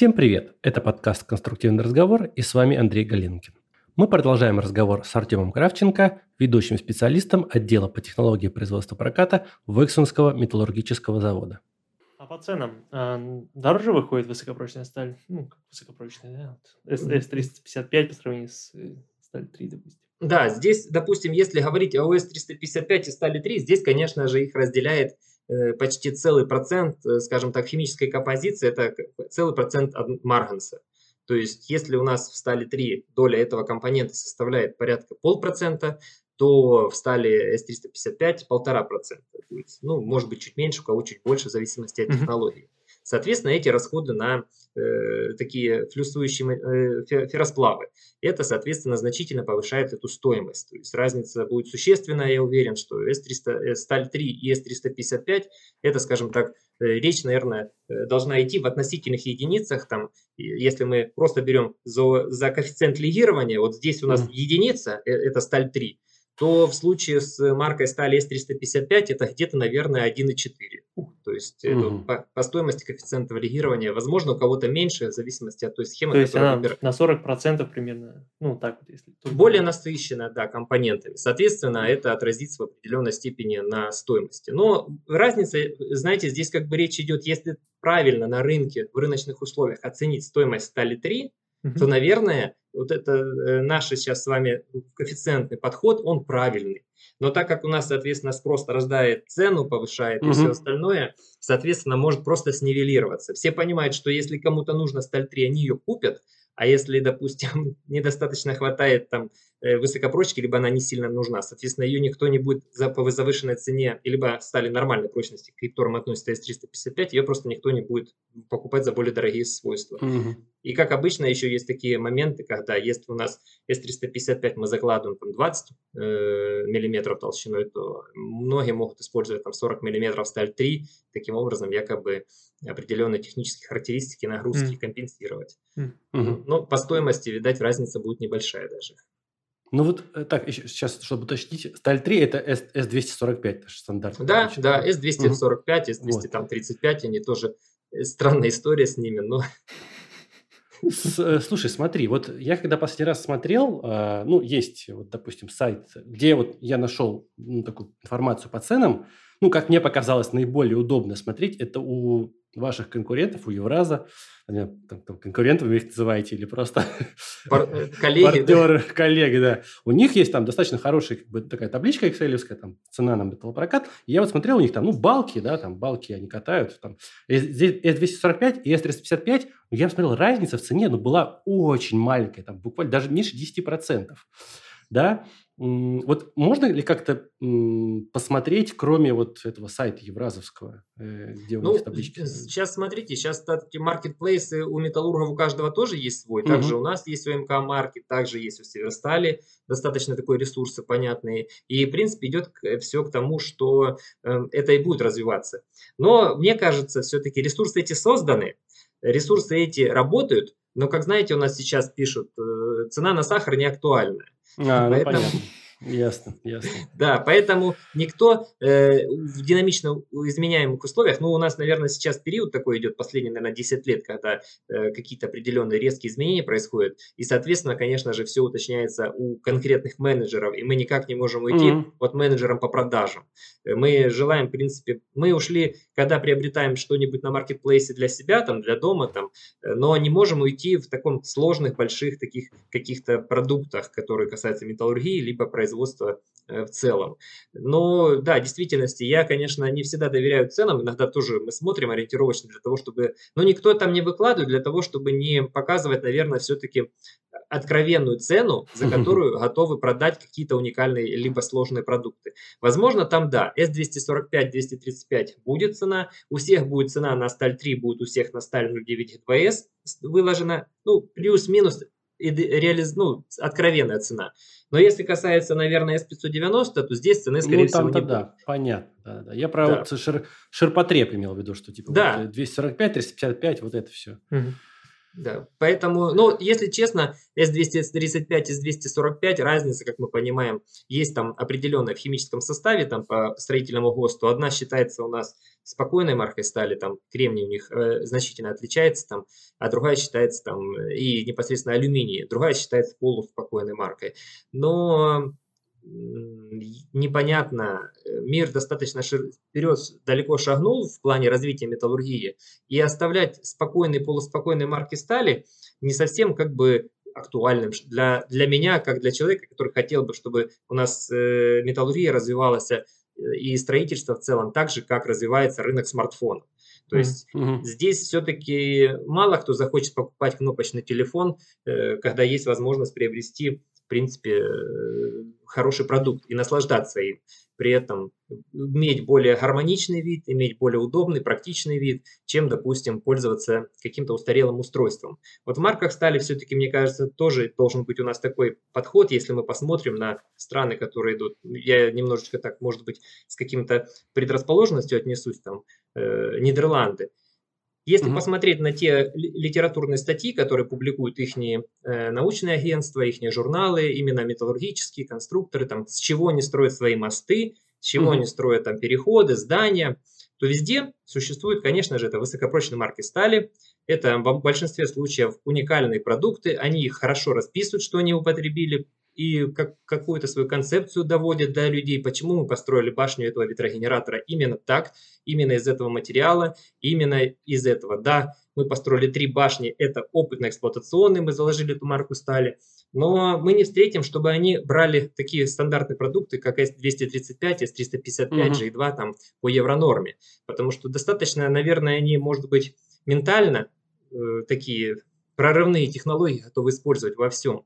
Всем привет! Это подкаст «Конструктивный разговор» и с вами Андрей Галинкин. Мы продолжаем разговор с Артемом Кравченко, ведущим специалистом отдела по технологии производства проката Вексунского металлургического завода. А по ценам а, дороже выходит высокопрочная сталь? Ну, как высокопрочная, да? Вот S355 по сравнению с э, сталь 3, допустим. Да, здесь, допустим, если говорить о ОС-355 и стали 3, здесь, конечно же, их разделяет э, почти целый процент, э, скажем так, химической композиции, это целый процент от марганца. То есть, если у нас в стали 3 доля этого компонента составляет порядка полпроцента, то в стали S355 полтора процента. Ну, может быть, чуть меньше, у кого чуть больше, в зависимости от технологии. Соответственно, эти расходы на э, такие флюсующие э, ферросплавы, это, соответственно, значительно повышает эту стоимость. То есть разница будет существенная, я уверен, что S300, сталь 3 и S355, это, скажем так, э, речь, наверное, э, должна идти в относительных единицах. Там, если мы просто берем за, за коэффициент лигирования, вот здесь у нас mm-hmm. единица, э, это сталь 3, то в случае с маркой стали S355 это где-то, наверное, 1,4. То есть угу. по, по стоимости коэффициента валидирования, возможно, у кого-то меньше, в зависимости от той схемы, То есть она выбирает. на 40% примерно, ну так вот, если... Более насыщена, да, компонентами. Соответственно, это отразится в определенной степени на стоимости. Но разница, знаете, здесь как бы речь идет, если правильно на рынке, в рыночных условиях оценить стоимость стали 3, угу. то, наверное, вот это э, наш сейчас с вами коэффициентный подход, он правильный. Но так как у нас, соответственно, спрос рождает цену, повышает угу. и все остальное, соответственно, может просто снивелироваться. Все понимают, что если кому-то нужно сталь 3, они ее купят, а если, допустим, недостаточно хватает там э, высокопрочки, либо она не сильно нужна, соответственно, ее никто не будет за, по завышенной цене, либо стали нормальной прочности, к которым относится S355, ее просто никто не будет покупать за более дорогие свойства. Угу. И как обычно еще есть такие моменты, когда если у нас S355 мы закладываем там 20 э, миллиметров толщиной, то многие могут использовать там 40 миллиметров сталь 3, таким образом якобы определенные технические характеристики нагрузки mm. компенсировать. Mm. Mm-hmm. Но по стоимости, видать, разница будет небольшая даже. Ну вот э, так, еще, сейчас, чтобы уточнить, сталь 3 это S, S245, это же стандарт. Да, да, S245, S235, вот. они тоже, э, странная история с ними, но... Э, слушай, смотри, вот я когда последний раз смотрел, ну, есть, вот, допустим, сайт, где вот я нашел ну, такую информацию по ценам, ну, как мне показалось, наиболее удобно смотреть, это у ваших конкурентов, у Евраза, там, там, конкурентов вы их называете или просто Пар- э, коллеги, партнеры, да? коллеги, да. У них есть там достаточно хорошая как бы, такая табличка excel там цена на металлопрокат. И я вот смотрел у них там, ну, балки, да, там балки они катают, там здесь S245 и S355, я смотрел, разница в цене, ну, была очень маленькая, там буквально даже меньше 10%, да, вот можно ли как-то посмотреть, кроме вот этого сайта Евразовского, э, где у ну, них таблички? Сейчас смотрите, сейчас эти маркетплейсы у металлургов у каждого тоже есть свой. Также угу. у нас есть у МК Маркет, также есть у Северстали достаточно такой ресурсы понятные. И, в принципе, идет все к тому, что эм, это и будет развиваться. Но мне кажется, все-таки ресурсы эти созданы, ресурсы эти работают, но, как знаете, у нас сейчас пишут, э, цена на сахар не актуальна. А, ну, Поэтому... Ясно, ясно. Да, поэтому никто э, в динамично изменяемых условиях, ну, у нас, наверное, сейчас период такой идет, последний, наверное, 10 лет, когда э, какие-то определенные резкие изменения происходят, и, соответственно, конечно же, все уточняется у конкретных менеджеров, и мы никак не можем уйти mm-hmm. от менеджерам по продажам. Мы желаем, в принципе, мы ушли, когда приобретаем что-нибудь на маркетплейсе для себя, там, для дома, там, э, но не можем уйти в таком сложных, больших таких каких-то продуктах, которые касаются металлургии, либо производства производства э, в целом. Но да, в действительности я, конечно, не всегда доверяю ценам, иногда тоже мы смотрим ориентировочно для того, чтобы... Но никто там не выкладывает для того, чтобы не показывать, наверное, все-таки откровенную цену, за которую готовы продать какие-то уникальные либо сложные продукты. Возможно, там да, S245, 235 будет цена, у всех будет цена на сталь 3, будет у всех на сталь 09 2S выложена, ну, плюс-минус реализ... ну, откровенная цена. Но если касается, наверное, S590, то здесь цены, скорее ну, всего, не да, будет. понятно. Да, да. Я про да. вот шир... ширпотреб имел в виду, что типа да. вот 245, 355, вот это все. Угу. Да, поэтому, ну, если честно, S235 и S245, разница, как мы понимаем, есть там определенная в химическом составе, там по строительному ГОСТу. Одна считается у нас спокойной маркой стали, там кремний у них э, значительно отличается, там, а другая считается там и непосредственно алюминий, другая считается полуспокойной маркой. Но непонятно, э, мир достаточно шир... вперед далеко шагнул в плане развития металлургии, и оставлять спокойные, полуспокойные марки стали не совсем как бы актуальным для, для меня, как для человека, который хотел бы, чтобы у нас э, металлургия развивалась э, и строительство в целом так же, как развивается рынок смартфонов. То есть mm-hmm. здесь все-таки мало кто захочет покупать кнопочный телефон, э, когда есть возможность приобрести принципе, э, хороший продукт и наслаждаться им. При этом иметь более гармоничный вид, иметь более удобный, практичный вид, чем, допустим, пользоваться каким-то устарелым устройством. Вот в марках стали все-таки, мне кажется, тоже должен быть у нас такой подход, если мы посмотрим на страны, которые идут. Я немножечко так, может быть, с каким-то предрасположенностью отнесусь, там, э, Нидерланды. Если угу. посмотреть на те литературные статьи, которые публикуют их э, научные агентства, их журналы, именно металлургические конструкторы, там, с чего они строят свои мосты, с чего угу. они строят там переходы, здания, то везде существуют, конечно же, это высокопрочные марки стали, это в большинстве случаев уникальные продукты, они их хорошо расписывают, что они употребили, и как, какую-то свою концепцию доводят до людей, почему мы построили башню этого ветрогенератора именно так, именно из этого материала, именно из этого. Да, мы построили три башни, это опытно-эксплуатационные, мы заложили эту марку стали, но мы не встретим, чтобы они брали такие стандартные продукты, как S235, S355, mm-hmm. G2 там, по евронорме, потому что достаточно, наверное, они, может быть, ментально э, такие прорывные технологии готовы использовать во всем.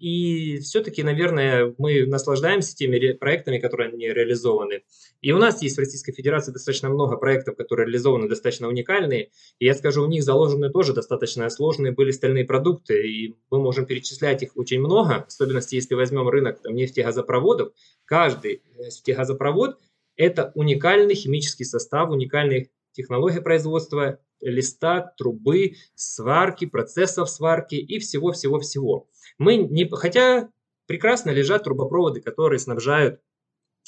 И все-таки, наверное, мы наслаждаемся теми проектами, которые они реализованы. И у нас есть в Российской Федерации достаточно много проектов, которые реализованы достаточно уникальные. И я скажу, у них заложены тоже достаточно сложные были стальные продукты, и мы можем перечислять их очень много, в особенности если возьмем рынок там, нефтегазопроводов. Каждый нефтегазопровод – это уникальный химический состав, уникальный технология производства листа, трубы, сварки, процессов сварки и всего-всего-всего. Мы не, хотя прекрасно лежат трубопроводы, которые снабжают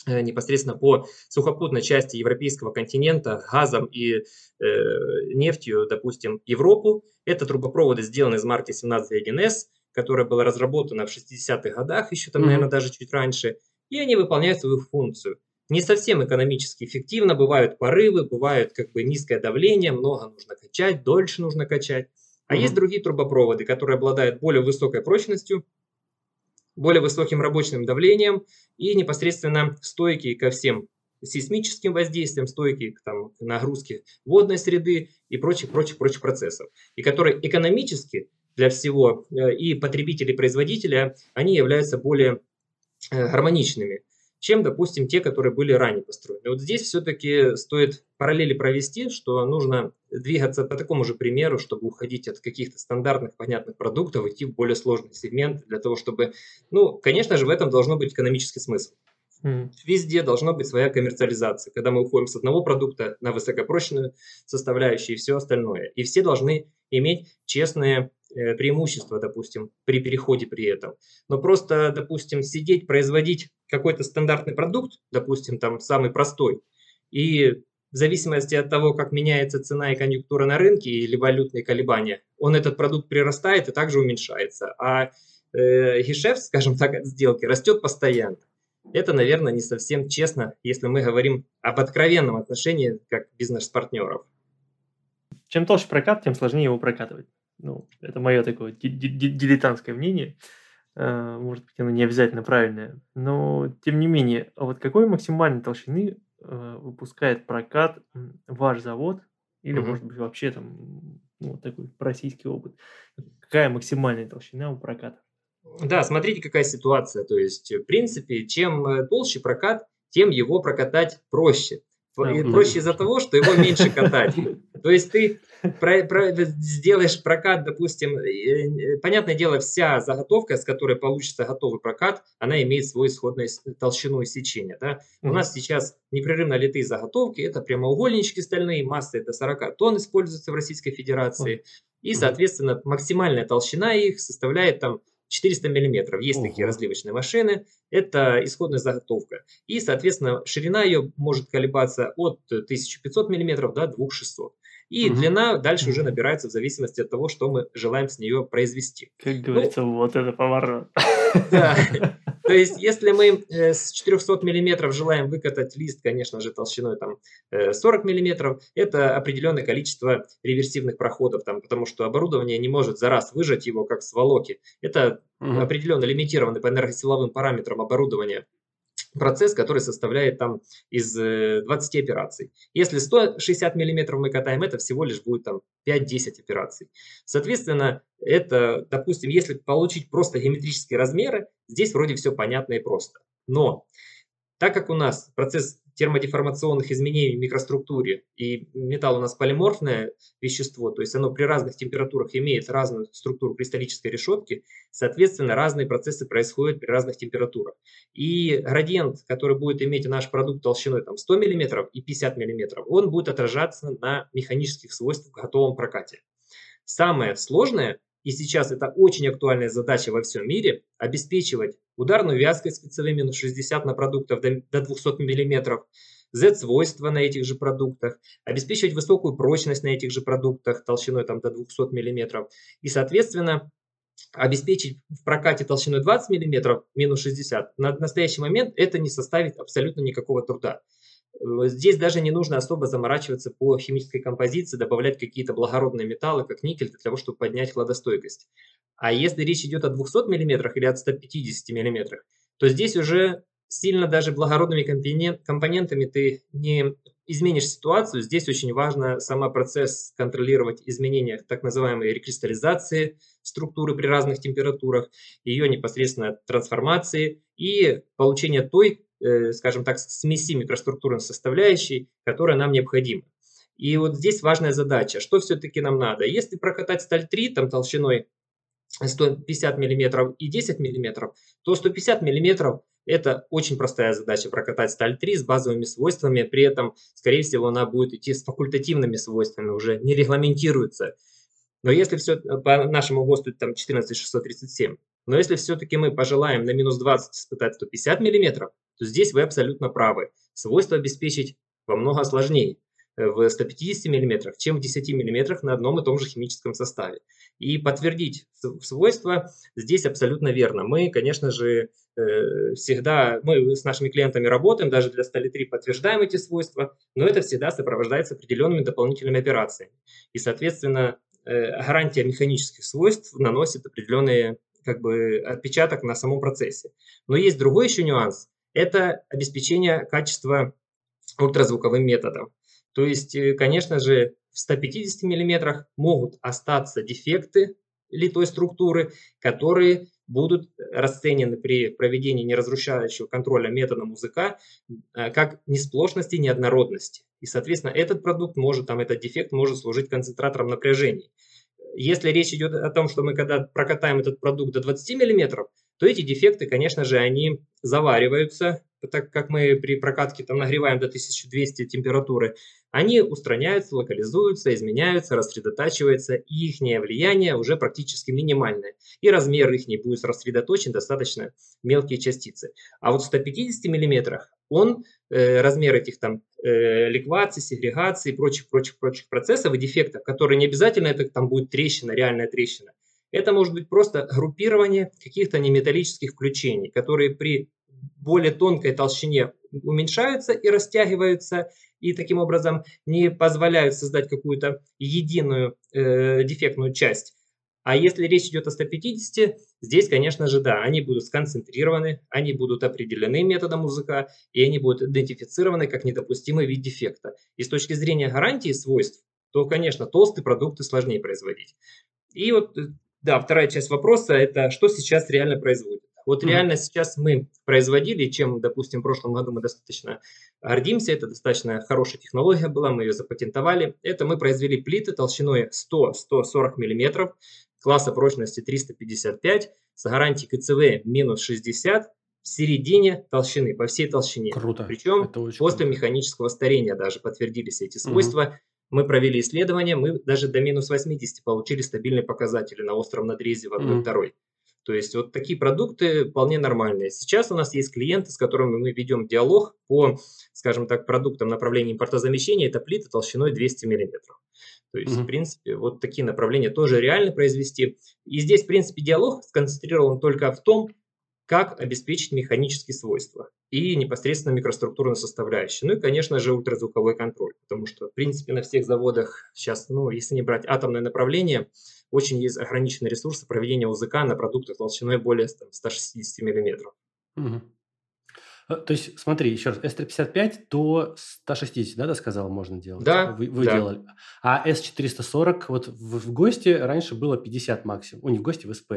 э, непосредственно по сухопутной части европейского континента газом и э, нефтью, допустим, Европу. Это трубопроводы сделаны из марки 171S, которая была разработана в 60-х годах, еще там, mm-hmm. наверное, даже чуть раньше, и они выполняют свою функцию не совсем экономически эффективно, бывают порывы, бывает как бы низкое давление, много нужно качать, дольше нужно качать. А mm-hmm. есть другие трубопроводы, которые обладают более высокой прочностью, более высоким рабочим давлением и непосредственно стойкие ко всем сейсмическим воздействиям, стойкие к, там, нагрузке водной среды и прочих, прочих, прочих процессов. И которые экономически для всего э, и потребителей, и производителя, они являются более э, гармоничными чем, допустим, те, которые были ранее построены. Вот здесь все-таки стоит параллели провести, что нужно двигаться по такому же примеру, чтобы уходить от каких-то стандартных, понятных продуктов, идти в более сложный сегмент, для того, чтобы, ну, конечно же, в этом должно быть экономический смысл. Mm. Везде должна быть своя коммерциализация, когда мы уходим с одного продукта на высокопрочную составляющую и все остальное. И все должны иметь честные Э, преимущество, допустим, при переходе при этом. Но просто, допустим, сидеть, производить какой-то стандартный продукт, допустим, там самый простой, и в зависимости от того, как меняется цена и конъюнктура на рынке или валютные колебания, он этот продукт прирастает и также уменьшается. А э, скажем так, от сделки растет постоянно. Это, наверное, не совсем честно, если мы говорим об откровенном отношении как бизнес-партнеров. Чем толще прокат, тем сложнее его прокатывать. Ну, это мое такое дилетантское мнение. Э, может быть, оно не обязательно правильное. Но, тем не менее, а вот какой максимальной толщины э, выпускает прокат ваш завод? Или, угу. может быть, вообще там ну, такой российский опыт. Какая максимальная толщина у проката? Да, смотрите, какая ситуация. То есть, в принципе, чем э, толще прокат, тем его прокатать проще. Проще из-за того, что его меньше катать. То есть ты про, про, сделаешь прокат, допустим, э, понятное дело, вся заготовка, с которой получится готовый прокат, она имеет свою исходную толщину сечения. Да? Mm-hmm. У нас сейчас непрерывно литые заготовки, это прямоугольнички стальные, масса это 40 тонн используется в Российской Федерации. Mm-hmm. И, соответственно, максимальная толщина их составляет там 400 миллиметров. Есть Ого. такие разливочные машины. Это исходная заготовка. И, соответственно, ширина ее может колебаться от 1500 миллиметров до 2600. И Мгм. длина дальше уже набирается в зависимости от того, что мы желаем с нее произвести. Как говорится, вот это поворот. Да. То есть, если мы э, с 400 миллиметров желаем выкатать лист, конечно же, толщиной там э, 40 миллиметров, это определенное количество реверсивных проходов, там, потому что оборудование не может за раз выжать его, как сволоки. Это определенно лимитированный по энергосиловым параметрам оборудования процесс, который составляет там из э, 20 операций. Если 160 миллиметров мы катаем, это всего лишь будет там 5-10 операций. Соответственно, это, допустим, если получить просто геометрические размеры, здесь вроде все понятно и просто. Но так как у нас процесс термодеформационных изменений в микроструктуре и металл у нас полиморфное вещество, то есть оно при разных температурах имеет разную структуру кристаллической решетки, соответственно, разные процессы происходят при разных температурах. И градиент, который будет иметь наш продукт толщиной там, 100 мм и 50 мм, он будет отражаться на механических свойствах в готовом прокате. Самое сложное, и сейчас это очень актуальная задача во всем мире, обеспечивать ударную вязкость минус 60 на продуктах до, до 200 мм, Z-свойства на этих же продуктах, обеспечивать высокую прочность на этих же продуктах толщиной там, до 200 мм. И, соответственно, обеспечить в прокате толщиной 20 мм минус 60 на настоящий момент это не составит абсолютно никакого труда. Здесь даже не нужно особо заморачиваться по химической композиции, добавлять какие-то благородные металлы, как никель, для того, чтобы поднять хладостойкость. А если речь идет о 200 мм или от 150 мм, то здесь уже сильно даже благородными компонент- компонентами ты не изменишь ситуацию. Здесь очень важно сам процесс контролировать изменения так называемой рекристаллизации структуры при разных температурах, ее непосредственно трансформации и получение той, скажем так, смеси микроструктурной составляющей, которая нам необходима. И вот здесь важная задача, что все-таки нам надо. Если прокатать сталь 3 там толщиной 150 мм и 10 мм, то 150 мм это очень простая задача прокатать сталь 3 с базовыми свойствами, при этом, скорее всего, она будет идти с факультативными свойствами, уже не регламентируется. Но если все по нашему ГОСТу там 14637, но если все-таки мы пожелаем на минус 20 испытать 150 мм, то здесь вы абсолютно правы. Свойства обеспечить во много сложнее в 150 мм, чем в 10 мм на одном и том же химическом составе. И подтвердить свойства здесь абсолютно верно. Мы, конечно же, э, всегда, мы с нашими клиентами работаем, даже для стали 3 подтверждаем эти свойства, но это всегда сопровождается определенными дополнительными операциями. И, соответственно, э, гарантия механических свойств наносит определенный как бы, отпечаток на самом процессе. Но есть другой еще нюанс. Это обеспечение качества ультразвуковым методом. То есть, э, конечно же, в 150 мм могут остаться дефекты литой структуры, которые будут расценены при проведении неразрушающего контроля методом УЗК как несплошности, неоднородности. И, соответственно, этот продукт может, там, этот дефект может служить концентратором напряжений. Если речь идет о том, что мы когда прокатаем этот продукт до 20 мм, то эти дефекты, конечно же, они завариваются, так как мы при прокатке там нагреваем до 1200 температуры, они устраняются, локализуются, изменяются, рассредотачиваются, и их влияние уже практически минимальное. И размер их не будет рассредоточен достаточно мелкие частицы. А вот в 150 мм он, э, размер этих там э, ликваций, сегрегаций и прочих-прочих-прочих процессов и дефектов, которые не обязательно это там будет трещина, реальная трещина, это может быть просто группирование каких-то неметаллических включений, которые при более тонкой толщине уменьшаются и растягиваются, и таким образом не позволяют создать какую-то единую э, дефектную часть. А если речь идет о 150, здесь, конечно же, да, они будут сконцентрированы, они будут определены методом УЗК, и они будут идентифицированы как недопустимый вид дефекта. И с точки зрения гарантии свойств, то, конечно, толстые продукты сложнее производить. И вот, да, вторая часть вопроса – это что сейчас реально производит. Вот mm-hmm. реально сейчас мы производили, чем, допустим, в прошлом году мы достаточно гордимся, это достаточно хорошая технология была, мы ее запатентовали. Это мы произвели плиты толщиной 100-140 мм, класса прочности 355, с гарантией КЦВ минус 60, в середине толщины, по всей толщине. Круто. Причем после круто. механического старения даже подтвердились эти свойства. Mm-hmm. Мы провели исследование, мы даже до минус 80 получили стабильные показатели на остром надрезе в одной Мгм. второй. То есть вот такие продукты вполне нормальные. Сейчас у нас есть клиенты, с которыми мы ведем диалог по, скажем так, продуктам направления импортозамещения. Это плиты толщиной 200 миллиметров. То есть, Мгм. в принципе, вот такие направления тоже реально произвести. И здесь, в принципе, диалог сконцентрирован только в том, как обеспечить механические свойства и непосредственно микроструктурную составляющую. Ну и, конечно же, ультразвуковой контроль, потому что, в принципе, на всех заводах сейчас, ну, если не брать атомное направление, очень есть ограниченные ресурсы проведения УЗК на продуктах толщиной более там, 160 миллиметров. Мгм. Э, То есть, смотри, еще раз, S355 до 160, да, ты сказал, можно делать? Да, Вы, вы да. делали. А S440, вот в, в ГОСТе раньше было 50 максимум. О, не в ГОСТе, в СП.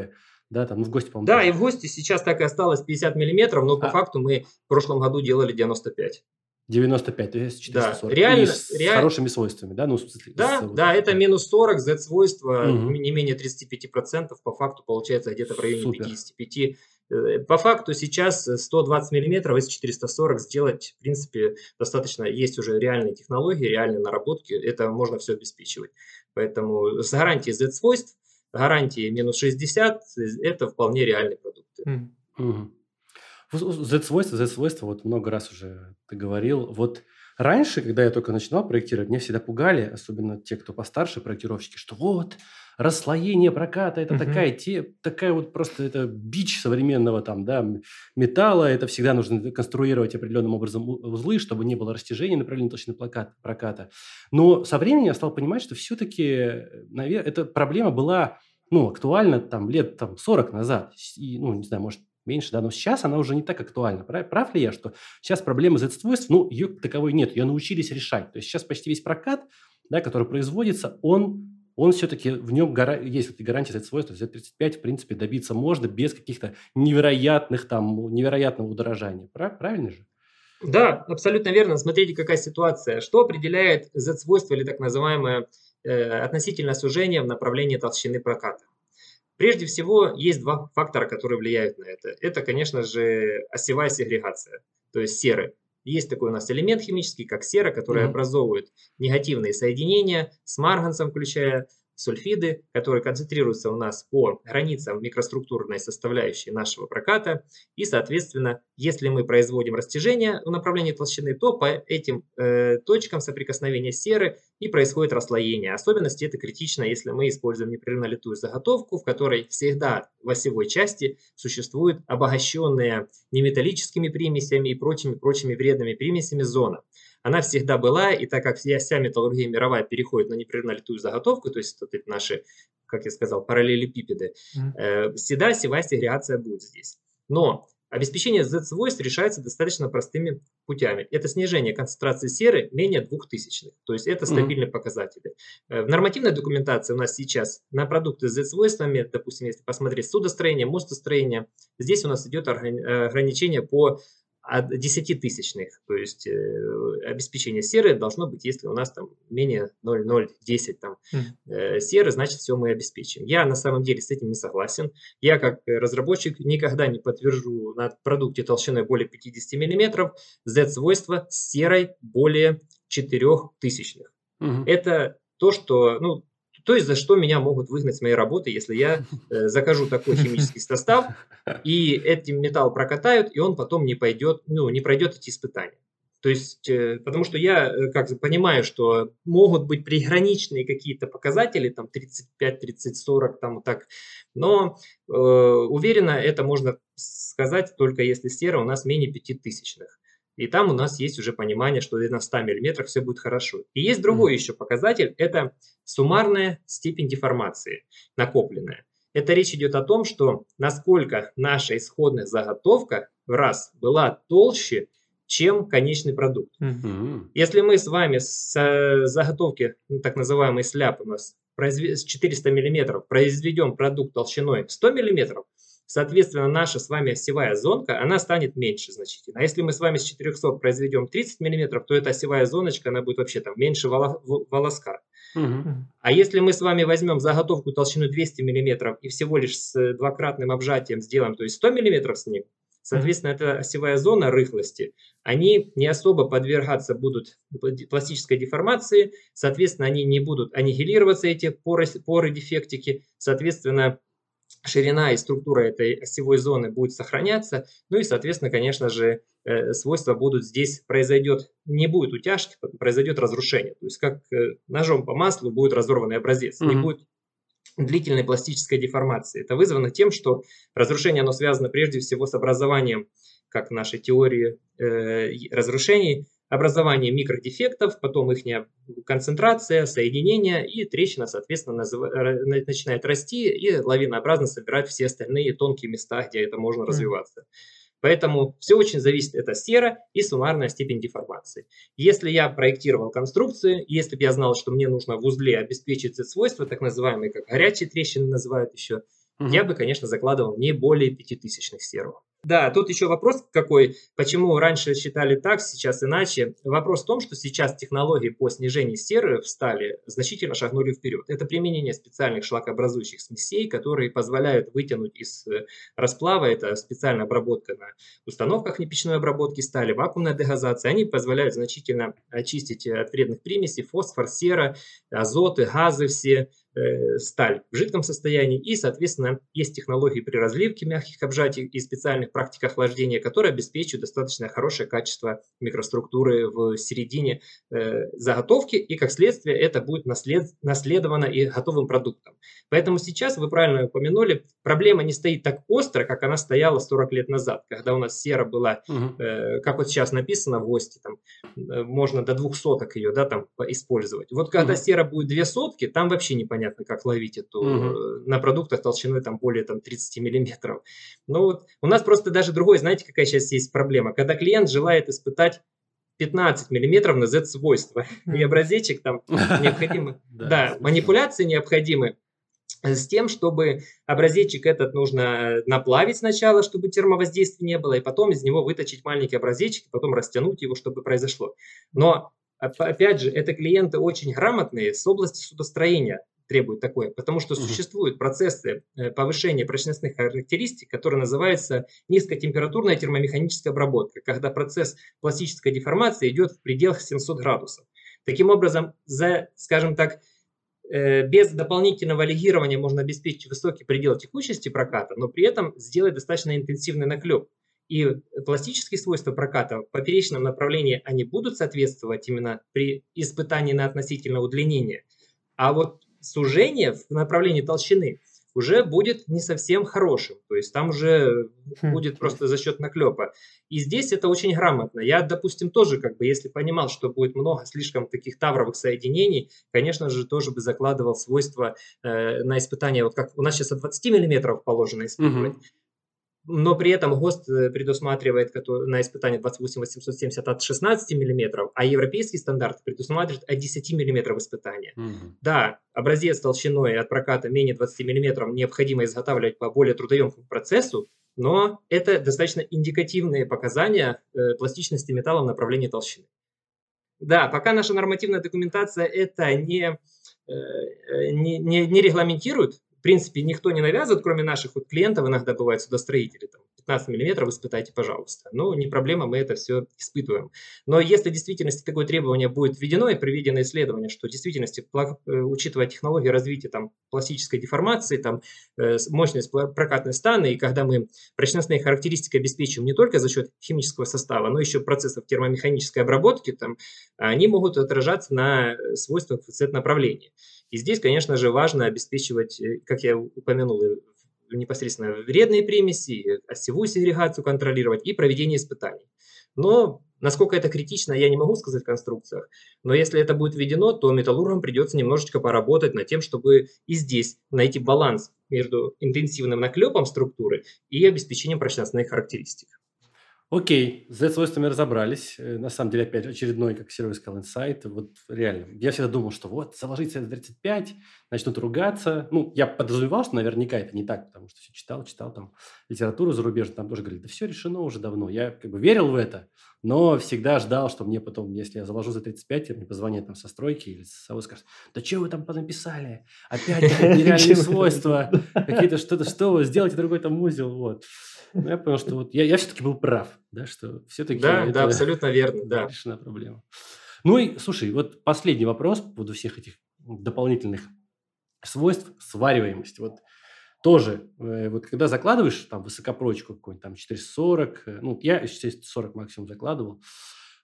Да, там, ну, в ГОСТе, по-моему, Да, тоже. и в гости сейчас так и осталось 50 миллиметров, но по А. факту мы в прошлом году делали 95. 95, то есть 440. реально- И с реаль- хорошими свойствами, да? Ну, смысле, Да, с, вот да, это минус 40, Z-свойства Мгм. не менее 35%, по факту получается где-то в районе Супер. 55. Э, По факту сейчас 120 миллиметров из 440 сделать, в принципе, достаточно. Есть уже реальные технологии, реальные наработки, это можно все обеспечивать. Поэтому с гарантией Z-свойств, гарантией минус 60, это вполне реальные продукты. Z-свойства, Z-свойства, вот много раз уже ты говорил. Вот раньше, когда я только начинал проектировать, меня всегда пугали, особенно те, кто постарше, проектировщики, что вот расслоение проката, это Мгм. такая, те, такая вот просто это бич современного там, да, металла, это всегда нужно конструировать определенным образом узлы, чтобы не было растяжения направления толщины плакат- проката. Но со временем я стал понимать, что все-таки, наверное, эта проблема была ну, актуальна там лет там, 40 назад. И, ну, не знаю, может, меньше, да, но сейчас она уже не так актуальна. Прав, прав ли я, что сейчас проблема Z-свойств, ну, ее таковой нет, ее научились решать. То есть сейчас почти весь прокат, да, который производится, он, он все-таки, в нем гора- есть вот Z-свойств, то есть Z35, в принципе, добиться можно без каких-то невероятных там, невероятного удорожания. Прав, правильно же? Да, абсолютно верно. Смотрите, какая ситуация. Что определяет Z-свойство или так называемое э, относительное сужение в направлении толщины проката? Прежде всего, есть два фактора, которые влияют на это. Это, конечно же, осевая сегрегация, то есть серы. Есть такой у нас элемент химический, как сера, который Мгм. образовывает негативные соединения с марганцем, включая сульфиды, которые концентрируются у нас по границам микроструктурной составляющей нашего проката. И, соответственно, если мы производим растяжение в направлении толщины, то по этим э, точкам соприкосновения серы и происходит расслоение. Особенности это критично, если мы используем непрерывно литую заготовку, в которой всегда в осевой части существует обогащенная неметаллическими примесями и прочими-прочими вредными примесями зона. Она всегда была, и так как вся, металлургия мировая переходит на непрерывно литую заготовку, то есть вот эти наши, как я сказал, параллелепипеды, Мгм. э, всегда осевая сегрегация будет здесь. Но обеспечение Z-свойств решается достаточно простыми путями. Это снижение концентрации серы менее 2000, то есть это стабильные показатели. Э, В нормативной документации у нас сейчас на продукты с Z-свойствами, допустим, если посмотреть судостроение, мостостроение, здесь у нас идет э, ограничение по от 10 тысячных, то есть э, обеспечение серы должно быть, если у нас там менее 0,010 там Мгм. э, серы, значит все мы обеспечим. Я на самом деле с этим не согласен. Я как э, разработчик никогда не подтвержу на продукте толщиной более 50 мм Z-свойства с серой более 4 тысячных. Мгм. Это то, что, ну, то есть за что меня могут выгнать с моей работы, если я э, закажу такой химический состав, и этим металл прокатают, и он потом не пойдет, ну, не пройдет эти испытания. То есть, э, потому что я э, как понимаю, что могут быть приграничные какие-то показатели, там 35, 30, 40, там так, но э, уверенно это можно сказать только если сера у нас менее 5000-х. И там у нас есть уже понимание, что на 100 мм все будет хорошо. И есть другой еще показатель, это суммарная степень деформации, накопленная. Это речь идет о том, что насколько наша исходная заготовка в раз была толще, чем конечный продукт. Мгм. Если мы с вами с э, заготовки, ну, так называемый сляп у нас, произве- с 400 мм произведем продукт толщиной 100 мм, соответственно, наша с вами осевая зонка, она станет меньше значительно. А если мы с вами с 400 произведем 30 мм, то эта осевая зоночка, она будет вообще там меньше воло- во- волоска. А если мы с вами возьмем заготовку толщиной 200 мм и всего лишь с э, двукратным обжатием сделаем, то есть 100 мм с ним, Соответственно, эта осевая зона рыхлости, они не особо подвергаться будут пластической деформации, соответственно, они не будут аннигилироваться, эти поры, поры дефектики, соответственно, ширина и структура этой осевой зоны будет сохраняться, ну и, соответственно, конечно же, э, свойства будут здесь, произойдет, не будет утяжки, произойдет разрушение. То есть как э, ножом по маслу будет разорванный образец, mm-hmm. не будет длительной пластической деформации. Это вызвано тем, что разрушение оно связано прежде всего с образованием, как в нашей теории э, разрушений, образование микродефектов, потом их концентрация, соединение, и трещина, соответственно, назыв... начинает расти и лавинообразно собирать все остальные тонкие места, где это можно развиваться. Поэтому все очень зависит, это сера и суммарная степень деформации. Если я проектировал конструкцию, если бы я знал, что мне нужно в узле обеспечить свойства, так называемые, как горячие трещины называют еще, угу. я бы, конечно, закладывал не более пятитысячных серов. Да, тут еще вопрос какой, почему раньше считали так, сейчас иначе. Вопрос в том, что сейчас технологии по снижению серы в стали значительно шагнули вперед. Это применение специальных шлакообразующих смесей, которые позволяют вытянуть из э, расплава, это специальная обработка на установках непечной обработки стали, вакуумная дегазация, они позволяют значительно очистить от вредных примесей фосфор, сера, азоты, газы все, Э, сталь в жидком состоянии. И, соответственно, есть технологии при разливке мягких обжатий и специальных практик охлаждения, которые обеспечивают достаточно хорошее качество микроструктуры в середине э, заготовки. И, как следствие, это будет наслед, наследовано и готовым продуктом. Поэтому сейчас, вы правильно упомянули, проблема не стоит так остро, как она стояла 40 лет назад, когда у нас сера была, угу. э, как вот сейчас написано в ОСТе, там, э, можно до двух соток ее да, там, использовать. Вот когда угу. сера будет две сотки, там вообще непонятно как ловить эту угу. на продуктах толщиной там более там 30 миллиметров. Ну вот у нас просто даже другой, знаете, какая сейчас есть проблема, когда клиент желает испытать 15 миллиметров на Z-свойства. И образечек там необходимы. Да, манипуляции необходимы с тем, чтобы образечек этот нужно наплавить сначала, чтобы термовоздействия не было, и потом из него выточить маленький образечек, потом растянуть его, чтобы произошло. Но, опять же, это клиенты очень грамотные с области судостроения требует такое, потому что угу. существуют процессы э, повышения прочностных характеристик, которые называются низкотемпературная термомеханическая обработка, когда процесс пластической деформации идет в пределах 700 градусов. Таким образом, за, скажем так, э, без дополнительного легирования можно обеспечить высокий предел текучести проката, но при этом сделать достаточно интенсивный наклеп. И пластические свойства проката в поперечном направлении они будут соответствовать именно при испытании на относительное удлинение. А вот сужение в направлении толщины уже будет не совсем хорошим. То есть там уже хм. будет просто за счет наклепа. И здесь это очень грамотно. Я, допустим, тоже, как бы, если понимал, что будет много слишком таких тавровых соединений, конечно же, тоже бы закладывал свойства э, на испытание. Вот как у нас сейчас от 20 миллиметров положено испытывать. Угу но при этом ГОСТ э, предусматривает на испытание 28870 от 16 мм, а европейский стандарт предусматривает от 10 мм испытания. Угу. Да, образец толщиной от проката менее 20 мм необходимо изготавливать по более трудоемкому процессу, но это достаточно индикативные показания э, пластичности металла в направлении толщины. Да, пока наша нормативная документация это не, э, не, не, не регламентирует, в принципе, никто не навязывает, кроме наших вот клиентов, иногда бывают судостроители, там, 15 миллиметров испытайте, пожалуйста. Ну, не проблема, мы это все испытываем. Но если в действительности такое требование будет введено и проведено исследование, что в действительности, э, учитывая технологии развития там, пластической деформации, там, э, мощность прокатной станы, и когда мы прочностные характеристики обеспечиваем не только за счет химического состава, но еще процессов термомеханической обработки, там, они могут отражаться на э, свойствах цвет-направления. И здесь, конечно же, важно обеспечивать, э, как я упомянул, э, непосредственно вредные примеси, осевую сегрегацию контролировать и проведение испытаний. Но насколько это критично, я не могу сказать в конструкциях. Но если это будет введено, то металлургам придется немножечко поработать над тем, чтобы и здесь найти баланс между интенсивным наклепом структуры и обеспечением прочностных характеристик. Окей, с Z-свойствами разобрались. Э, на самом деле, опять очередной, как Серега сказал, инсайт. Вот реально, я всегда думал, что вот, заложить Z35, начнут ругаться. Ну, я подразумевал, что наверняка это не так, потому что все читал, читал там литературу зарубежную, там тоже говорили, да все решено уже давно. Я как бы верил в это, но всегда ждал, что мне потом, если я заложу за 35, мне позвонят там со стройки или со САУ скажут, да что вы там написали? Опять нереальные свойства, какие-то что-то, что вы, сделайте другой там узел, вот. Ну, я понял, что вот я, я все-таки был прав, да, что все-таки Да, да, абсолютно верно, да. решена проблема. Ну и, слушай, вот последний вопрос по поводу всех этих дополнительных свойств, свариваемость. Вот тоже, э, вот когда закладываешь там высокопрочку какой-нибудь, там 440, э, ну, я 440 максимум закладывал,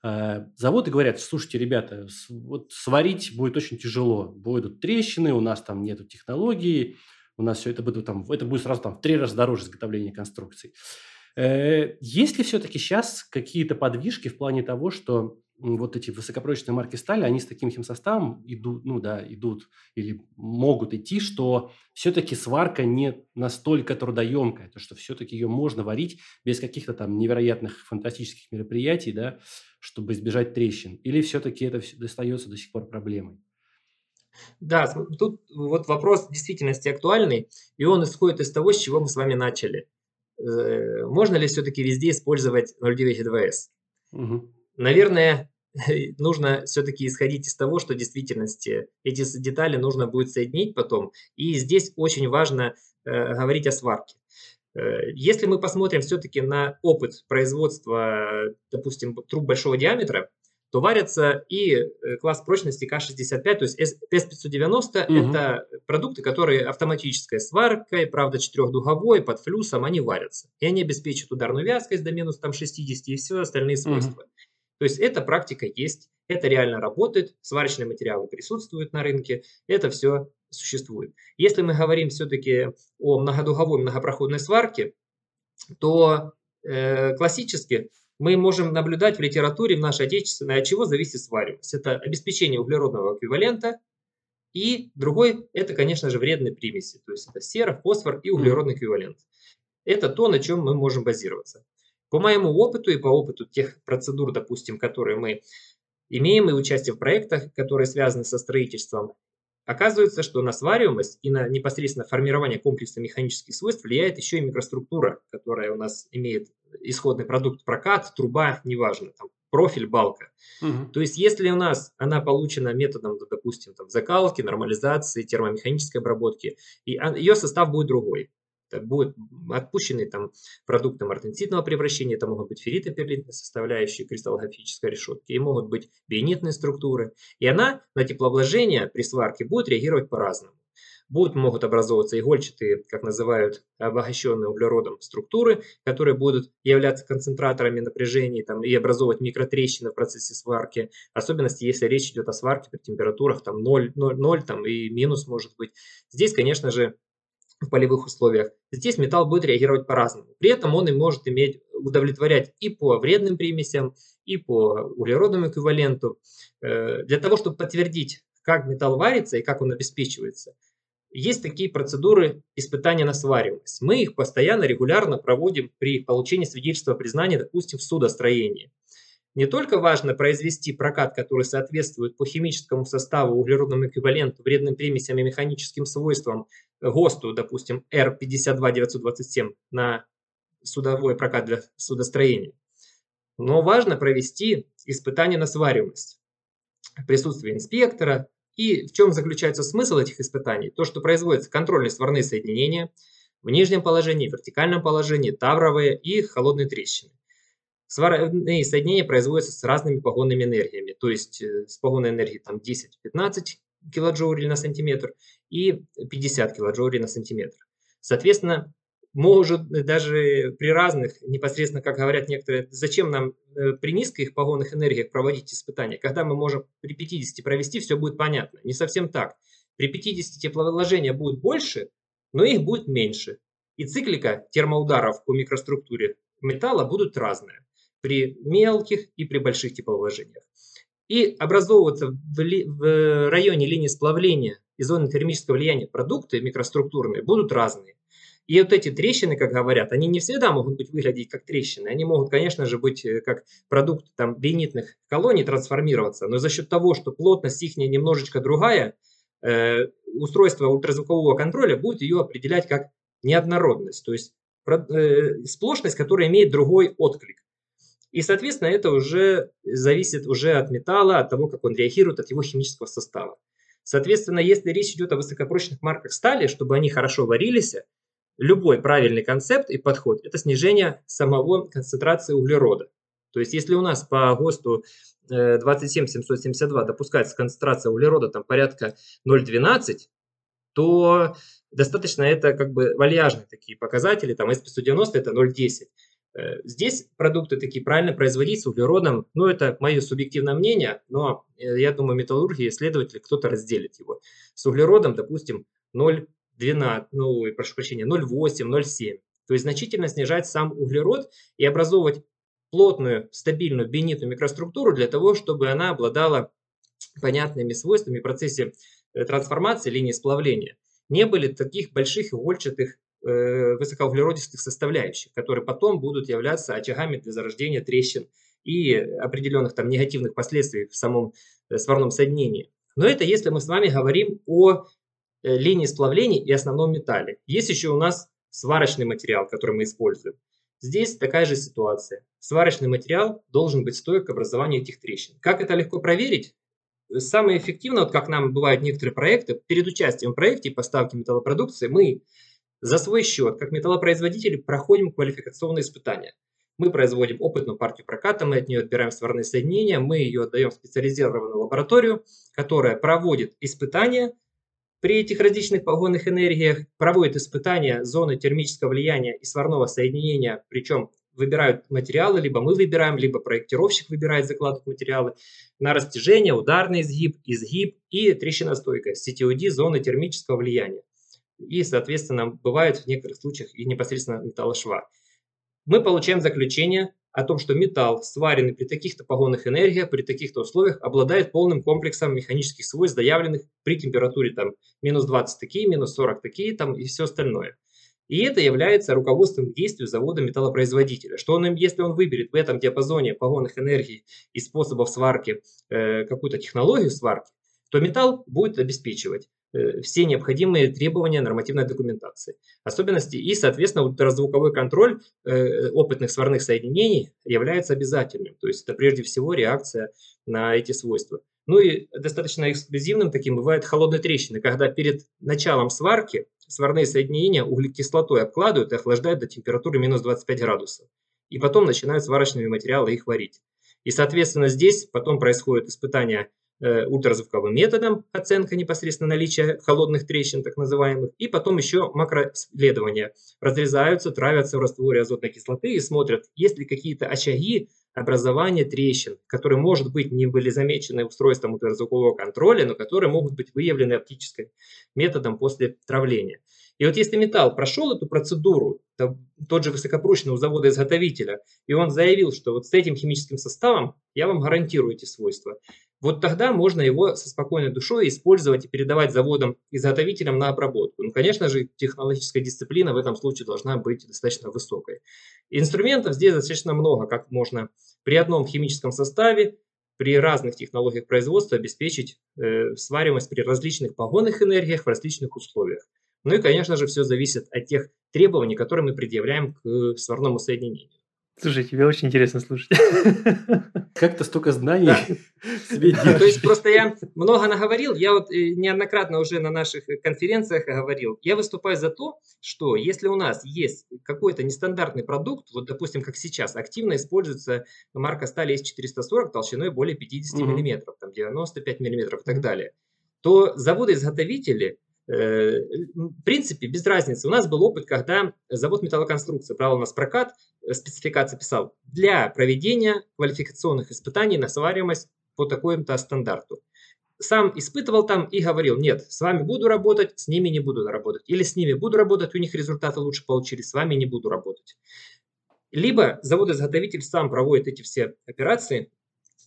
э, заводы говорят, слушайте, ребята, вот сварить будет очень тяжело, будут трещины, у нас там нету технологии, у нас все это будет там, это будет сразу там в три раза дороже изготовления конструкций. Есть ли все-таки сейчас какие-то подвижки в плане того, что вот эти высокопрочные марки стали, они с таким химсоставом идут, ну да, идут или могут идти, что все-таки сварка не настолько трудоемкая, то что все-таки ее можно варить без каких-то там невероятных фантастических мероприятий, да, чтобы избежать трещин. Или все-таки это достается до сих пор проблемой? Да, тут вот вопрос в действительности актуальный, и он исходит из того, с чего мы с вами начали. Э, можно ли все-таки везде использовать 0.9 2С? Угу. Наверное, нужно все-таки исходить из того, что в действительности эти детали нужно будет соединить потом. И здесь очень важно э, говорить о сварке. Э, если мы посмотрим все-таки на опыт производства, допустим, труб большого диаметра, то варятся и э, класс прочности К65, то есть S590 угу. это продукты, которые автоматической сваркой, правда четырехдуговой, под флюсом, они варятся. И они обеспечивают ударную вязкость до минус там, 60 и все остальные свойства. Угу. То есть эта практика есть, это реально работает, сварочные материалы присутствуют на рынке, это все существует. Если мы говорим все-таки о многодуговой многопроходной сварке, то э, классически мы можем наблюдать в литературе в нашей отечественной, от чего зависит свариваемость. Это обеспечение углеродного эквивалента, и другой – это, конечно же, вредные примеси, то есть это сера, фосфор и углеродный эквивалент. Это то, на чем мы можем базироваться. По моему опыту и по опыту тех процедур, допустим, которые мы имеем и участие в проектах, которые связаны со строительством, оказывается, что на свариваемость и на непосредственно формирование комплекса механических свойств влияет еще и микроструктура, которая у нас имеет исходный продукт прокат, труба, неважно, там, профиль, балка. Угу. То есть, если у нас она получена методом, допустим, там, закалки, нормализации, термомеханической обработки, и ее состав будет другой. Это будет отпущенный там продукты мартенситного превращения, это могут быть ферритоперлитные составляющие кристаллографической решетки, и могут быть бионитные структуры. И она на тепловложение при сварке будет реагировать по-разному. Будут, могут образовываться игольчатые, как называют, обогащенные углеродом структуры, которые будут являться концентраторами напряжений там, и образовывать микротрещины в процессе сварки, особенности, если речь идет о сварке при температурах там, 0, 0, 0 там, и минус может быть. Здесь, конечно же, в полевых условиях, здесь металл будет реагировать по-разному. При этом он и может иметь, удовлетворять и по вредным примесям, и по углеродному эквиваленту. Э, для того, чтобы подтвердить, как металл варится и как он обеспечивается, есть такие процедуры испытания на свариваемость. Мы их постоянно, регулярно проводим при получении свидетельства о признании, допустим, в судостроении. Не только важно произвести прокат, который соответствует по химическому составу, углеродному эквиваленту, вредным примесям и механическим свойствам ГОСТу, допустим, R52927 на судовой прокат для судостроения. Но важно провести испытание на свариваемость в присутствии инспектора. И в чем заключается смысл этих испытаний? То, что производятся контрольные сварные соединения в нижнем положении, вертикальном положении, тавровые и холодные трещины. Сварные соединения производятся с разными погонными энергиями, то есть э, с погонной энергией там 10-15 килоджоулей на сантиметр и 50 килоджоулей на сантиметр. Соответственно, может даже при разных, непосредственно, как говорят некоторые, зачем нам э, при низких погонных энергиях проводить испытания, когда мы можем при 50 провести, все будет понятно. Не совсем так. При 50 тепловложения будет больше, но их будет меньше. И циклика термоударов по микроструктуре металла будут разные при мелких и при больших тепловложениях. И образовываться в, ли, в районе линии сплавления и зоны термического влияния продукты микроструктурные будут разные. И вот эти трещины, как говорят, они не всегда могут быть выглядеть как трещины. Они могут, конечно же, быть э, как продукт там, бенитных колоний трансформироваться, но за счет того, что плотность их немножечко другая, э, устройство ультразвукового контроля будет ее определять как неоднородность, то есть э, сплошность, которая имеет другой отклик. И, соответственно, это уже зависит уже от металла, от того, как он реагирует, от его химического состава. Соответственно, если речь идет о высокопрочных марках стали, чтобы они хорошо варились, любой правильный концепт и подход – это снижение самого концентрации углерода. То есть, если у нас по ГОСТу 27772 э, допускается концентрация углерода там порядка 0,12, то достаточно это как бы вальяжные такие показатели, там SP190 это 0,10. Э, здесь продукты такие правильно производить с углеродом, ну это мое субъективное мнение, но э, я думаю металлурги, исследователи, кто-то разделит его. С углеродом, допустим, 0,12, ну прошу прощения, 0,8, 0,7. То есть значительно снижать сам углерод и образовывать плотную, стабильную бенитную микроструктуру для того, чтобы она обладала понятными свойствами в процессе э, трансформации линии сплавления. Не были таких больших игольчатых высокоуглеродистых составляющих, которые потом будут являться очагами для зарождения трещин и определенных там негативных последствий в самом э, сварном соединении. Но это если мы с вами говорим о линии сплавления и основном металле. Есть еще у нас сварочный материал, который мы используем. Здесь такая же ситуация. Сварочный материал должен быть стойк к образованию этих трещин. Как это легко проверить? Самое эффективное, вот как нам бывают некоторые проекты, перед участием в проекте и поставки металлопродукции мы за свой счет, как металлопроизводители, проходим квалификационные испытания. Мы производим опытную партию проката, мы от нее отбираем сварные соединения, мы ее отдаем в специализированную лабораторию, которая проводит испытания при этих различных погонных энергиях проводят испытания зоны термического влияния и сварного соединения, причем выбирают материалы, либо мы выбираем, либо проектировщик выбирает закладывать материалы на растяжение, ударный изгиб, изгиб и трещиностойкость, CTOD, зоны термического влияния. И, соответственно, бывает в некоторых случаях и непосредственно металлошва. Мы получаем заключение о том, что металл, сваренный при таких-то погонных энергиях, при таких-то условиях, обладает полным комплексом механических свойств, заявленных при температуре там минус 20 такие, минус 40 такие там и все остальное. И это является руководством действию завода металлопроизводителя, что он, если он выберет в этом диапазоне погонных энергий и способов сварки э, какую-то технологию сварки, то металл будет обеспечивать все необходимые требования нормативной документации. Особенности и, соответственно, ультразвуковой контроль э, опытных сварных соединений является обязательным. То есть это прежде всего реакция на эти свойства. Ну и достаточно эксклюзивным таким бывает холодные трещины, когда перед началом сварки сварные соединения углекислотой обкладывают и охлаждают до температуры минус 25 градусов. И потом начинают сварочными материалами их варить. И, соответственно, здесь потом происходит испытание Э, ультразвуковым методом, оценка непосредственно наличия холодных трещин, так называемых, и потом еще макроисследования. Разрезаются, травятся в растворе азотной кислоты и смотрят, есть ли какие-то очаги образования трещин, которые, может быть, не были замечены устройством ультразвукового контроля, но которые могут быть выявлены оптическим методом после травления. И вот если металл прошел эту процедуру, тот же высокопрочный у завода-изготовителя, и он заявил, что вот с этим химическим составом я вам гарантирую эти свойства, вот тогда можно его со спокойной душой использовать и передавать заводам-изготовителям на обработку. Ну, конечно же, технологическая дисциплина в этом случае должна быть достаточно высокой. Инструментов здесь достаточно много, как можно при одном химическом составе при разных технологиях производства обеспечить э, свариваемость при различных погонных энергиях в различных условиях. Ну и, конечно же, все зависит от тех требований, которые мы предъявляем к сварному соединению. Слушай, тебе очень интересно слушать. Как то столько знаний себе То есть просто я много наговорил, я вот э, неоднократно уже на наших конференциях говорил, я выступаю за то, что если у нас есть какой-то нестандартный продукт, вот допустим, как сейчас, активно используется марка стали S440 толщиной более 50 мм, там 95 мм и так далее, то заводы-изготовители Э, в принципе, без разницы. У нас был опыт, когда завод металлоконструкции брал у нас прокат, э, спецификации писал для проведения квалификационных испытаний на свариваемость по такому-то стандарту. Сам испытывал там и говорил, нет, с вами буду работать, с ними не буду работать. Или с ними буду работать, у них результаты лучше получились, с вами не буду работать. Либо завод-изготовитель сам проводит эти все операции,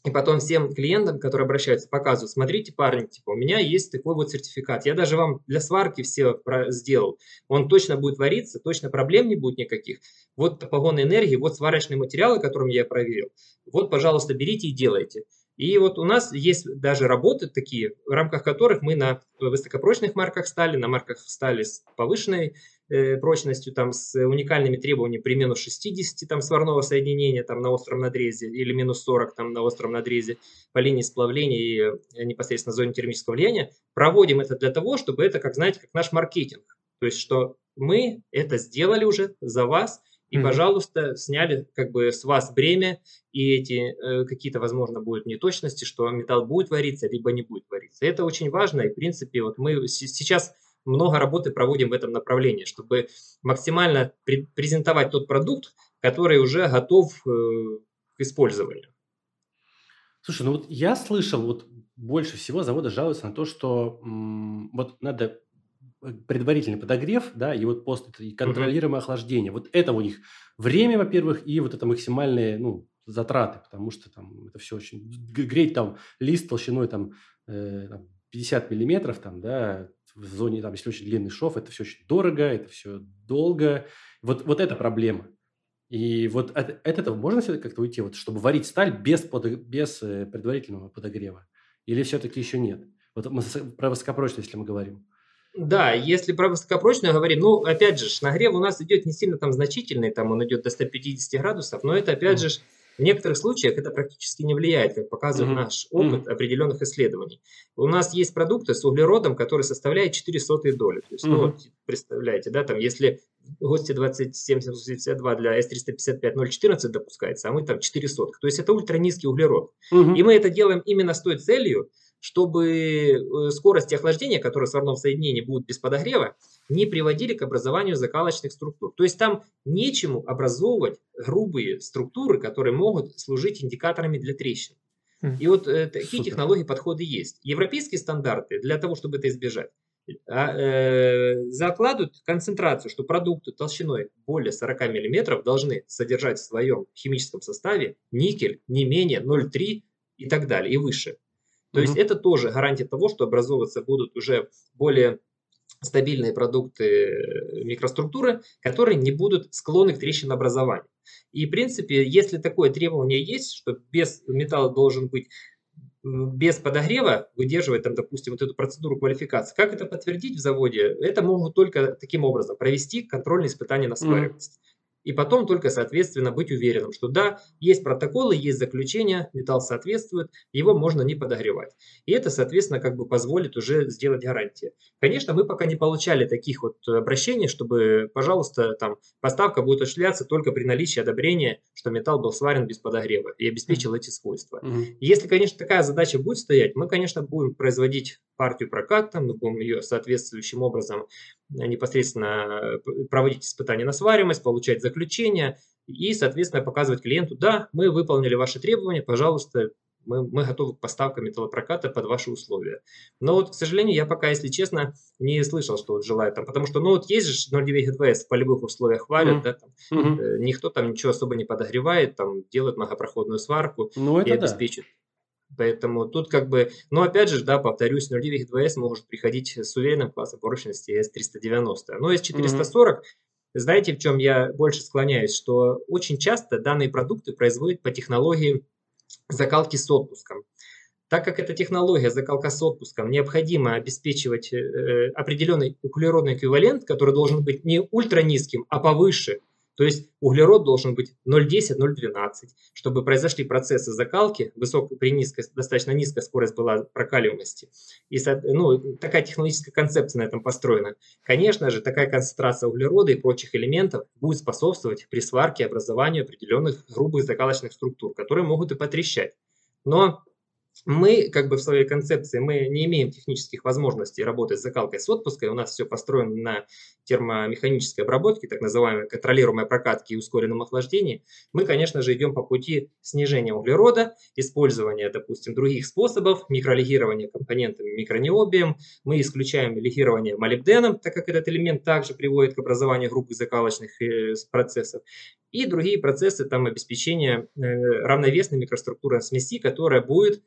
и потом всем клиентам, которые обращаются, показывают, смотрите, парни, типа, у меня есть такой вот сертификат. Я даже вам для сварки все сделал. Он точно будет вариться, точно проблем не будет никаких. Вот погонной энергии, вот сварочные материалы, которыми я проверил. Вот, пожалуйста, берите и делайте. И вот у нас есть даже работы такие, в рамках которых мы на высокопрочных марках стали, на марках стали с повышенной прочностью, там, с уникальными требованиями при минус 60 там, сварного соединения там, на остром надрезе или минус 40 там, на остром надрезе по линии сплавления и э, непосредственно зоне термического влияния, проводим это для того, чтобы это, как знаете, как наш маркетинг. То есть, что мы это сделали уже за вас, и, mm-hmm. пожалуйста, сняли как бы с вас бремя и эти э, какие-то, возможно, будут неточности, что металл будет вариться, либо не будет вариться. Это очень важно, и, в принципе, вот мы сейчас много работы проводим в этом направлении, чтобы максимально презентовать тот продукт, который уже готов э, к использованию. Слушай, ну вот я слышал, вот больше всего заводы жалуются на то, что м- вот надо Э, предварительный подогрев, да, и вот пост и контролируемое охлаждение. Вот это у них время, во-первых, и вот это максимальные, ну, затраты, потому что там это все очень... Греть там лист толщиной там, э, 50 миллиметров, там, да, в зоне, там, если очень длинный шов, это все очень дорого, это все долго. Вот, вот это проблема. И вот от, от этого можно все как-то уйти, вот, чтобы варить сталь без, под, без э, предварительного подогрева? Или все-таки еще нет? Вот мы про высокопрочность, если мы говорим. Да, если про высокопрочную говорим, ну, опять же, нагрев у нас идет не сильно там значительный, там он идет до 150 градусов, но это, опять же, в некоторых случаях это практически не влияет, как показывает mm-hmm. наш опыт mm-hmm. определенных исследований. У нас есть продукты с углеродом, который составляет 4 сотые доли. То есть, mm-hmm. ну, вот, представляете, да, там, если ГОСТе 2772 для S355 0,14 допускается, а мы там 4 сотых. То есть это ультранизкий углерод. Mm-hmm. И мы это делаем именно с той целью, чтобы э, скорости охлаждения, которые в сварном соединении будут без подогрева, не приводили к образованию закалочных структур. То есть там нечему образовывать грубые структуры, которые могут служить индикаторами для трещин. Хм. И вот э, такие Супер. технологии, подходы есть. Европейские стандарты для того, чтобы это избежать, а, э, закладывают концентрацию, что продукты толщиной более 40 мм должны содержать в своем химическом составе никель не менее 0,3 и так далее, и выше. То mm-hmm. есть это тоже гарантия того, что образовываться будут уже более стабильные продукты э, микроструктуры, которые не будут склонны к трещинообразованию. И, в принципе, если такое требование есть, что без металла должен быть без подогрева выдерживать, там, допустим, вот эту процедуру квалификации. Как это подтвердить в заводе? Это могут только таким образом провести контрольные испытания на свариваемость. Mm-hmm и потом только, соответственно, быть уверенным, что да, есть протоколы, есть заключения, металл соответствует, его можно не подогревать. И это, соответственно, как бы позволит уже сделать гарантии. Конечно, мы пока не получали таких вот обращений, чтобы, пожалуйста, там поставка будет осуществляться только при наличии одобрения, что металл был сварен без подогрева и обеспечил эти свойства. Mm-hmm. Если, конечно, такая задача будет стоять, мы, конечно, будем производить партию проката, мы будем ее соответствующим образом э, непосредственно э, проводить испытания на свариваемость, получать заключение и, соответственно, показывать клиенту, да, мы выполнили ваши требования, пожалуйста, мы, мы готовы к поставкам металлопроката под ваши условия. Но вот, к сожалению, я пока, если честно, не слышал, что вот желают там, потому что, ну вот есть же 0,9 ГДВС в полевых условиях варят, mm-hmm. да, там, mm-hmm. э, никто там ничего особо не подогревает, там делает многопроходную сварку ну, и обеспечит. Да. Поэтому тут как бы, но опять же, да, повторюсь, 0.9 2S может приходить с уверенным классом прочности S390. Но S440, mm-hmm. знаете, в чем я больше склоняюсь, что очень часто данные продукты производят по технологии закалки с отпуском. Так как эта технология закалка с отпуском, необходимо обеспечивать э, определенный углеродный эквивалент, который должен быть не ультра низким, а повыше, то есть углерод должен быть 0,10-0,12, чтобы произошли процессы закалки, высокой, при низкой, достаточно низкая скорость была прокаливаемости. И ну, такая технологическая концепция на этом построена. Конечно же, такая концентрация углерода и прочих элементов будет способствовать при сварке образованию определенных грубых закалочных структур, которые могут и потрещать. Но мы, как бы в своей концепции, мы не имеем технических возможностей работать с закалкой с отпуской. У нас все построено на термомеханической обработке, так называемой контролируемой прокатке и ускоренном охлаждении. Мы, конечно же, идем по пути снижения углерода, использования, допустим, других способов, микролегирования компонентами микронеобием. Мы исключаем легирование молибденом, так как этот элемент также приводит к образованию группы закалочных э, процессов. И другие процессы там обеспечения э, равновесной микроструктуры смеси, которая будет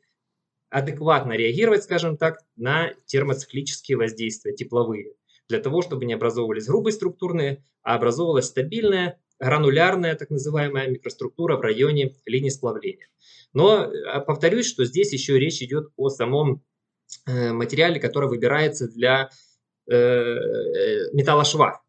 адекватно реагировать, скажем так, на термоциклические воздействия тепловые, для того, чтобы не образовывались грубые структурные, а образовывалась стабильная гранулярная так называемая микроструктура в районе линии сплавления. Но э, повторюсь, что здесь еще речь идет о самом э, материале, который выбирается для металлошва.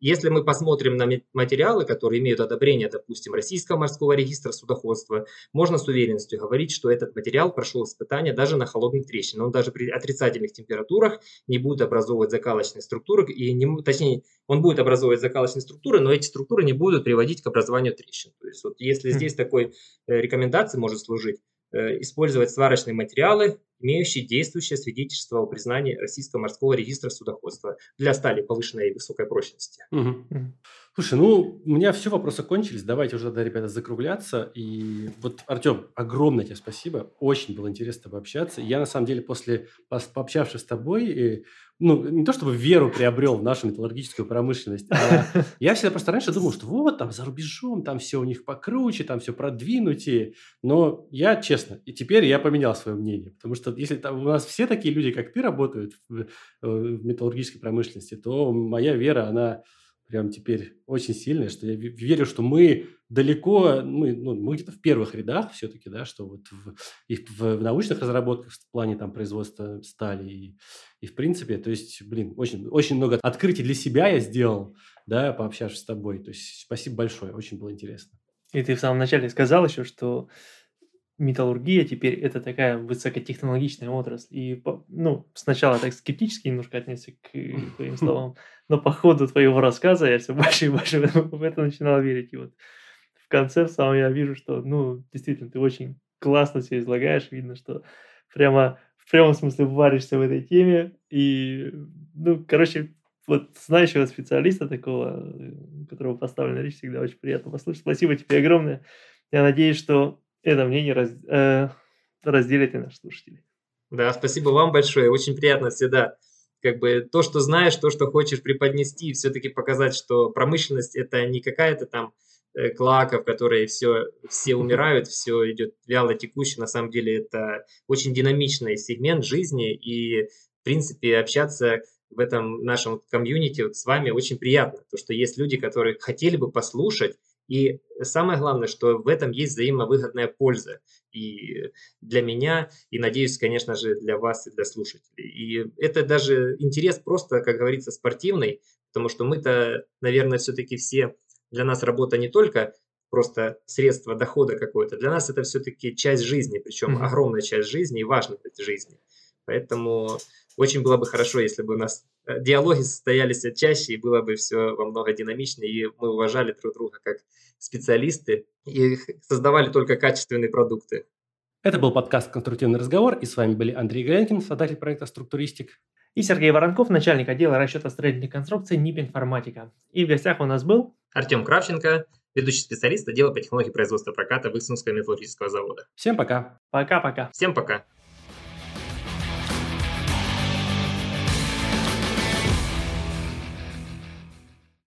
Если мы посмотрим на материалы, которые имеют одобрение, допустим, Российского морского регистра судоходства, можно с уверенностью говорить, что этот материал прошел испытание даже на холодной трещине. Он даже при отрицательных температурах не будет образовывать закалочные структуры, и не, точнее, он будет образовывать закалочные структуры, но эти структуры не будут приводить к образованию трещин. То есть вот если хм. здесь такой э, рекомендации может служить, использовать сварочные материалы, имеющие действующее свидетельство о признании Российского морского регистра судоходства для стали повышенной и высокой прочности. Угу. Слушай, ну, у меня все вопросы кончились. Давайте уже тогда, ребята, закругляться. И вот, Артем, огромное тебе спасибо. Очень было интересно с тобой общаться. Я, на самом деле, после пообщавшись с тобой, ну, не то чтобы веру приобрел в нашу металлургическую промышленность, а я всегда просто раньше думал, что вот там за рубежом, там все у них покруче, там все продвинутее. Но я, честно, и теперь я поменял свое мнение. Потому что если там у нас все такие люди, как ты, работают в, в металлургической промышленности, то моя вера, она прям теперь очень сильная, что я верю, что мы далеко, мы, ну, мы где-то в первых рядах все-таки, да, что вот в, и в научных разработках в плане там производства стали и, и в принципе, то есть, блин, очень, очень много открытий для себя я сделал, да, пообщавшись с тобой, то есть спасибо большое, очень было интересно. И ты в самом начале сказал еще, что металлургия теперь это такая высокотехнологичная отрасль. И, ну, сначала так скептически немножко отнесся к твоим словам, но по ходу твоего рассказа я все больше и больше в это начинал верить. И вот в конце в самом я вижу, что, ну, действительно, ты очень классно все излагаешь. Видно, что прямо в прямом смысле варишься в этой теме. И, ну, короче, вот знающего специалиста такого, которого поставлена речь, всегда очень приятно послушать. Спасибо тебе огромное. Я надеюсь, что это мнение раз, э, разделят и наши слушатели. Да, спасибо вам большое. Очень приятно всегда как бы то, что знаешь, то, что хочешь преподнести, и все-таки показать, что промышленность это не какая-то там э, клака, в которой все, все умирают, все идет вяло текуще. На самом деле это очень динамичный сегмент жизни, и в принципе общаться в этом нашем комьюнити вот с вами очень приятно. То, что есть люди, которые хотели бы послушать, и самое главное, что в этом есть взаимовыгодная польза и для меня, и, надеюсь, конечно же, для вас и для слушателей. И это даже интерес просто, как говорится, спортивный, потому что мы-то, наверное, все-таки все, для нас работа не только просто средство дохода какое-то, для нас это все-таки часть жизни, причем mm-hmm. огромная часть жизни и важная часть жизни. Поэтому очень было бы хорошо, если бы у нас э, диалоги состоялись чаще, и было бы все во много динамичнее, и мы уважали друг друга как специалисты и создавали только качественные продукты. Это был подкаст «Конструктивный разговор», и с вами были Андрей Галенкин, создатель проекта «Структуристик». И Сергей Воронков, начальник отдела расчета строительной конструкции НИП «Информатика». И в гостях у нас был... Артем Кравченко, ведущий специалист отдела по технологии производства проката Высунского металлургического завода. Всем пока. Пока-пока. Всем пока.